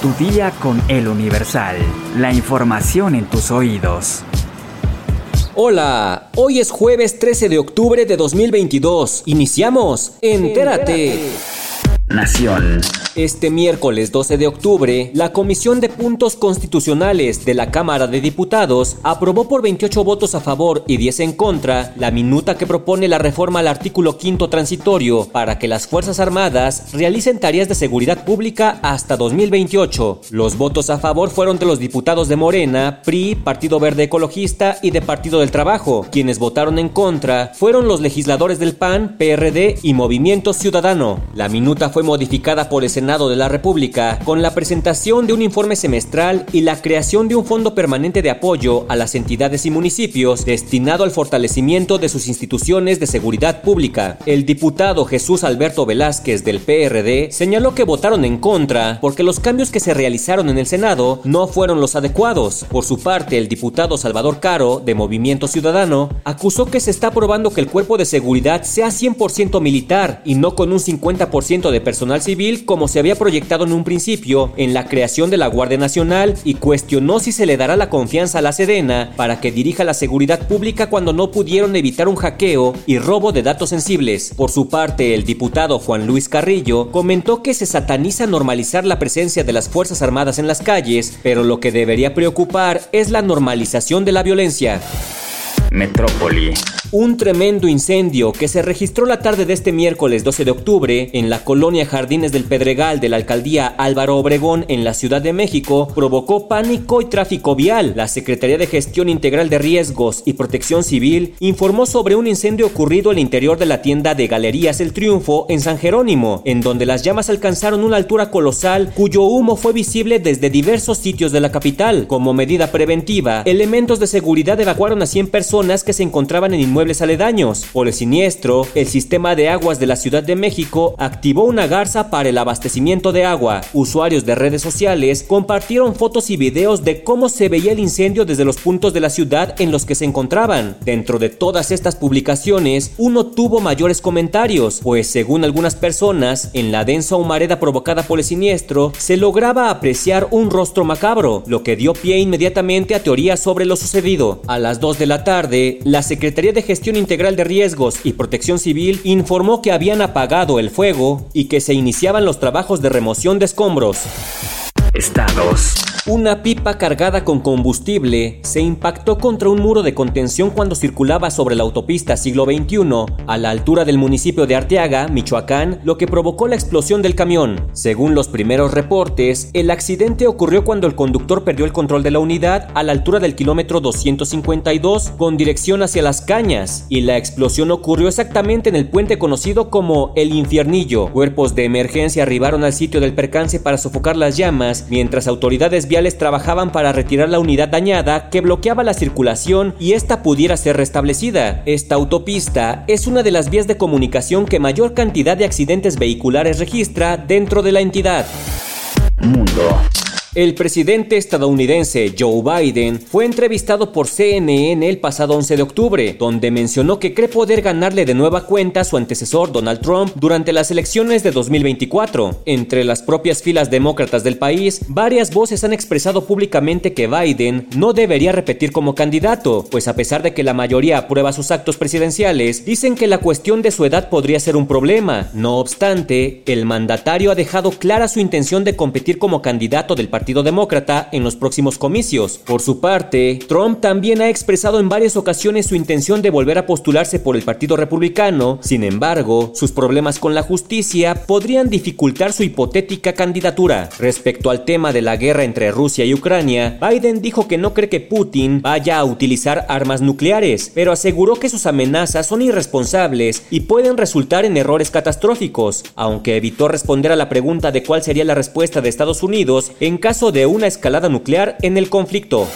Tu día con el Universal. La información en tus oídos. Hola, hoy es jueves 13 de octubre de 2022. Iniciamos. Entérate. Nación. Este miércoles 12 de octubre, la Comisión de Puntos Constitucionales de la Cámara de Diputados aprobó por 28 votos a favor y 10 en contra la minuta que propone la reforma al artículo 5 transitorio para que las Fuerzas Armadas realicen tareas de seguridad pública hasta 2028. Los votos a favor fueron de los diputados de Morena, PRI, Partido Verde Ecologista y de Partido del Trabajo. Quienes votaron en contra fueron los legisladores del PAN, PRD y Movimiento Ciudadano. La minuta fue modificada por el Senado de la República con la presentación de un informe semestral y la creación de un fondo permanente de apoyo a las entidades y municipios destinado al fortalecimiento de sus instituciones de seguridad pública. El diputado Jesús Alberto Velázquez del PRD señaló que votaron en contra porque los cambios que se realizaron en el Senado no fueron los adecuados. Por su parte, el diputado Salvador Caro, de Movimiento Ciudadano, acusó que se está probando que el cuerpo de seguridad sea 100% militar y no con un 50% de personal civil como se había proyectado en un principio en la creación de la Guardia Nacional y cuestionó si se le dará la confianza a la Sedena para que dirija la seguridad pública cuando no pudieron evitar un hackeo y robo de datos sensibles. Por su parte, el diputado Juan Luis Carrillo comentó que se sataniza normalizar la presencia de las Fuerzas Armadas en las calles, pero lo que debería preocupar es la normalización de la violencia. Metrópoli. Un tremendo incendio que se registró la tarde de este miércoles 12 de octubre en la colonia Jardines del Pedregal de la alcaldía Álvaro Obregón en la Ciudad de México provocó pánico y tráfico vial. La Secretaría de Gestión Integral de Riesgos y Protección Civil informó sobre un incendio ocurrido al interior de la tienda de Galerías El Triunfo en San Jerónimo, en donde las llamas alcanzaron una altura colosal cuyo humo fue visible desde diversos sitios de la capital. Como medida preventiva, elementos de seguridad evacuaron a 100 personas que se encontraban en inmuebles aledaños. Por el siniestro, el sistema de aguas de la Ciudad de México activó una garza para el abastecimiento de agua. Usuarios de redes sociales compartieron fotos y videos de cómo se veía el incendio desde los puntos de la ciudad en los que se encontraban. Dentro de todas estas publicaciones, uno tuvo mayores comentarios, pues según algunas personas, en la densa humareda provocada por el siniestro, se lograba apreciar un rostro macabro, lo que dio pie inmediatamente a teorías sobre lo sucedido. A las 2 de la tarde, la Secretaría de Gestión Integral de Riesgos y Protección Civil informó que habían apagado el fuego y que se iniciaban los trabajos de remoción de escombros. Estados. Una pipa cargada con combustible se impactó contra un muro de contención cuando circulaba sobre la autopista siglo XXI a la altura del municipio de Arteaga, Michoacán, lo que provocó la explosión del camión. Según los primeros reportes, el accidente ocurrió cuando el conductor perdió el control de la unidad a la altura del kilómetro 252 con dirección hacia las cañas y la explosión ocurrió exactamente en el puente conocido como el Infiernillo. Cuerpos de emergencia arribaron al sitio del percance para sofocar las llamas mientras autoridades viales trabajaban para retirar la unidad dañada que bloqueaba la circulación y esta pudiera ser restablecida. Esta autopista es una de las vías de comunicación que mayor cantidad de accidentes vehiculares registra dentro de la entidad. Mundo. El presidente estadounidense Joe Biden fue entrevistado por CNN el pasado 11 de octubre, donde mencionó que cree poder ganarle de nueva cuenta a su antecesor Donald Trump durante las elecciones de 2024. Entre las propias filas demócratas del país, varias voces han expresado públicamente que Biden no debería repetir como candidato, pues a pesar de que la mayoría aprueba sus actos presidenciales, dicen que la cuestión de su edad podría ser un problema. No obstante, el mandatario ha dejado clara su intención de competir como candidato del partido Partido Demócrata en los próximos comicios. Por su parte, Trump también ha expresado en varias ocasiones su intención de volver a postularse por el Partido Republicano. Sin embargo, sus problemas con la justicia podrían dificultar su hipotética candidatura. Respecto al tema de la guerra entre Rusia y Ucrania, Biden dijo que no cree que Putin vaya a utilizar armas nucleares, pero aseguró que sus amenazas son irresponsables y pueden resultar en errores catastróficos, aunque evitó responder a la pregunta de cuál sería la respuesta de Estados Unidos en caso de una escalada nuclear en el conflicto.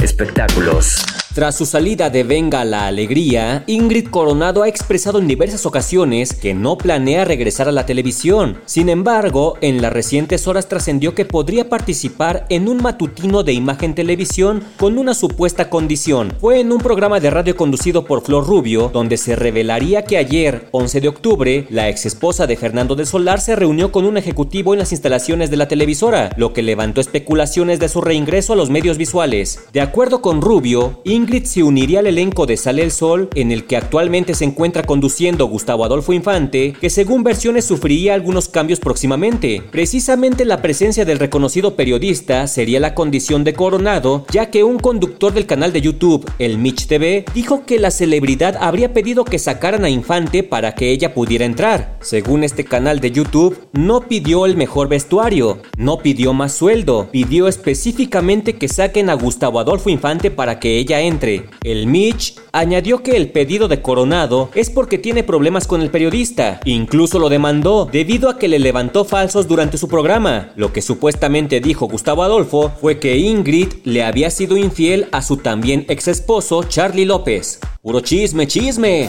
Espectáculos. Tras su salida de Venga la Alegría, Ingrid Coronado ha expresado en diversas ocasiones que no planea regresar a la televisión. Sin embargo, en las recientes horas trascendió que podría participar en un matutino de imagen televisión con una supuesta condición. Fue en un programa de radio conducido por Flor Rubio, donde se revelaría que ayer, 11 de octubre, la ex esposa de Fernando del Solar se reunió con un ejecutivo en las instalaciones de la televisora, lo que levantó especulaciones de su reingreso a los medios visuales. De acuerdo con Rubio, Ingrid Ingrid se uniría al elenco de Sale el Sol, en el que actualmente se encuentra conduciendo Gustavo Adolfo Infante, que según versiones sufriría algunos cambios próximamente. Precisamente la presencia del reconocido periodista sería la condición de Coronado, ya que un conductor del canal de YouTube, el Mitch TV, dijo que la celebridad habría pedido que sacaran a Infante para que ella pudiera entrar. Según este canal de YouTube, no pidió el mejor vestuario, no pidió más sueldo, pidió específicamente que saquen a Gustavo Adolfo Infante para que ella entre el Mitch añadió que el pedido de Coronado es porque tiene problemas con el periodista. Incluso lo demandó debido a que le levantó falsos durante su programa. Lo que supuestamente dijo Gustavo Adolfo fue que Ingrid le había sido infiel a su también ex esposo Charlie López. Puro chisme, chisme.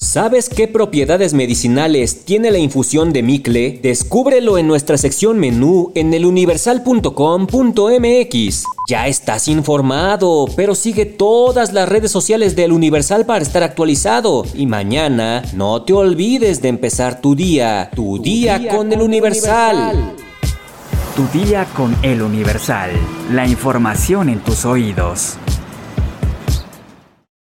¿Sabes qué propiedades medicinales tiene la infusión de Micle? Descúbrelo en nuestra sección menú en eluniversal.com.mx. Ya estás informado, pero sigue todas las redes sociales del Universal para estar actualizado. Y mañana no te olvides de empezar tu día, tu, día, con, el Universal. Tu día con el Universal. La información en tus oídos.